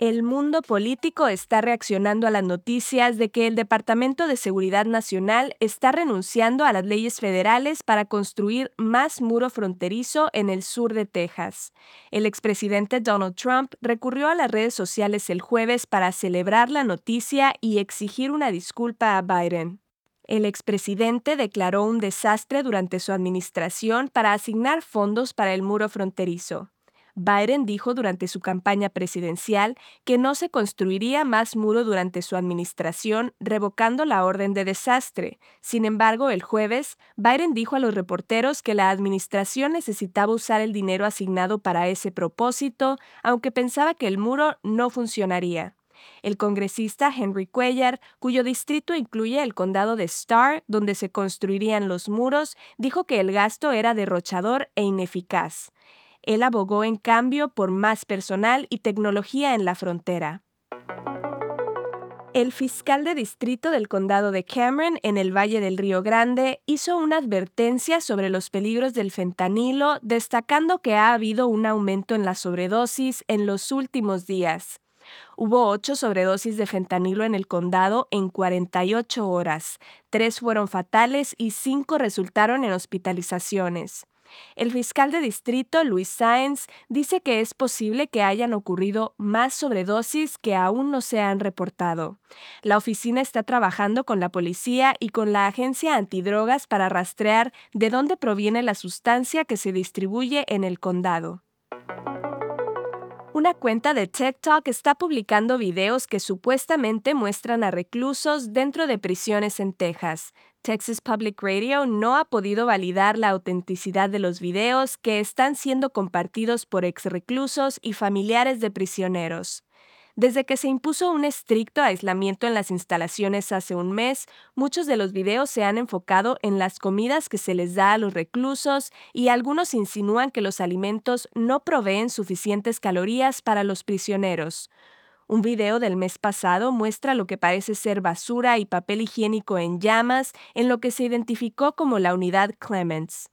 El mundo político está reaccionando a las noticias de que el Departamento de Seguridad Nacional está renunciando a las leyes federales para construir más muro fronterizo en el sur de Texas. El expresidente Donald Trump recurrió a las redes sociales el jueves para celebrar la noticia y exigir una disculpa a Biden. El expresidente declaró un desastre durante su administración para asignar fondos para el muro fronterizo. Biden dijo durante su campaña presidencial que no se construiría más muro durante su administración, revocando la orden de desastre. Sin embargo, el jueves, Biden dijo a los reporteros que la administración necesitaba usar el dinero asignado para ese propósito, aunque pensaba que el muro no funcionaría. El congresista Henry Cuellar, cuyo distrito incluye el condado de Starr, donde se construirían los muros, dijo que el gasto era derrochador e ineficaz. Él abogó en cambio por más personal y tecnología en la frontera. El fiscal de distrito del condado de Cameron, en el Valle del Río Grande, hizo una advertencia sobre los peligros del fentanilo, destacando que ha habido un aumento en la sobredosis en los últimos días. Hubo ocho sobredosis de fentanilo en el condado en 48 horas. Tres fueron fatales y cinco resultaron en hospitalizaciones. El fiscal de distrito, Luis Sáenz, dice que es posible que hayan ocurrido más sobredosis que aún no se han reportado. La oficina está trabajando con la policía y con la agencia antidrogas para rastrear de dónde proviene la sustancia que se distribuye en el condado. Una cuenta de TikTok está publicando videos que supuestamente muestran a reclusos dentro de prisiones en Texas. Texas Public Radio no ha podido validar la autenticidad de los videos que están siendo compartidos por ex reclusos y familiares de prisioneros. Desde que se impuso un estricto aislamiento en las instalaciones hace un mes, muchos de los videos se han enfocado en las comidas que se les da a los reclusos y algunos insinúan que los alimentos no proveen suficientes calorías para los prisioneros. Un video del mes pasado muestra lo que parece ser basura y papel higiénico en llamas en lo que se identificó como la unidad Clements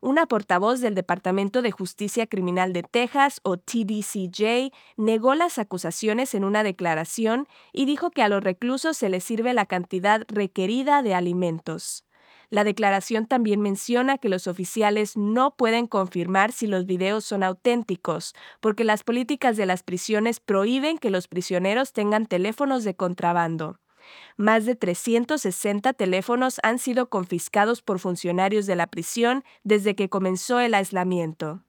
una portavoz del Departamento de Justicia Criminal de Texas, o TDCJ, negó las acusaciones en una declaración y dijo que a los reclusos se les sirve la cantidad requerida de alimentos. La declaración también menciona que los oficiales no pueden confirmar si los videos son auténticos, porque las políticas de las prisiones prohíben que los prisioneros tengan teléfonos de contrabando. Más de 360 teléfonos han sido confiscados por funcionarios de la prisión desde que comenzó el aislamiento.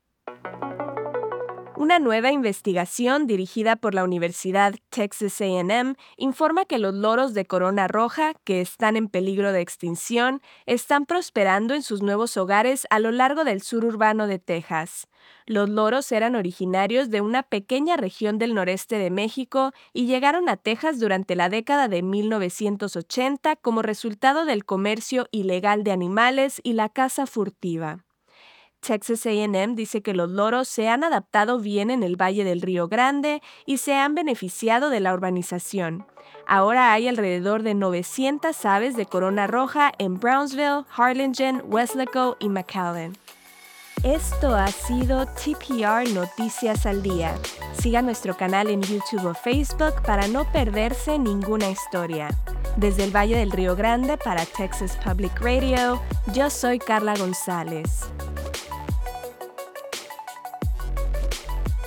Una nueva investigación dirigida por la Universidad Texas AM informa que los loros de corona roja, que están en peligro de extinción, están prosperando en sus nuevos hogares a lo largo del sur urbano de Texas. Los loros eran originarios de una pequeña región del noreste de México y llegaron a Texas durante la década de 1980 como resultado del comercio ilegal de animales y la caza furtiva. Texas AM dice que los loros se han adaptado bien en el Valle del Río Grande y se han beneficiado de la urbanización. Ahora hay alrededor de 900 aves de corona roja en Brownsville, Harlingen, Weslaco y McAllen. Esto ha sido TPR Noticias al Día. Siga nuestro canal en YouTube o Facebook para no perderse ninguna historia. Desde el Valle del Río Grande para Texas Public Radio, yo soy Carla González.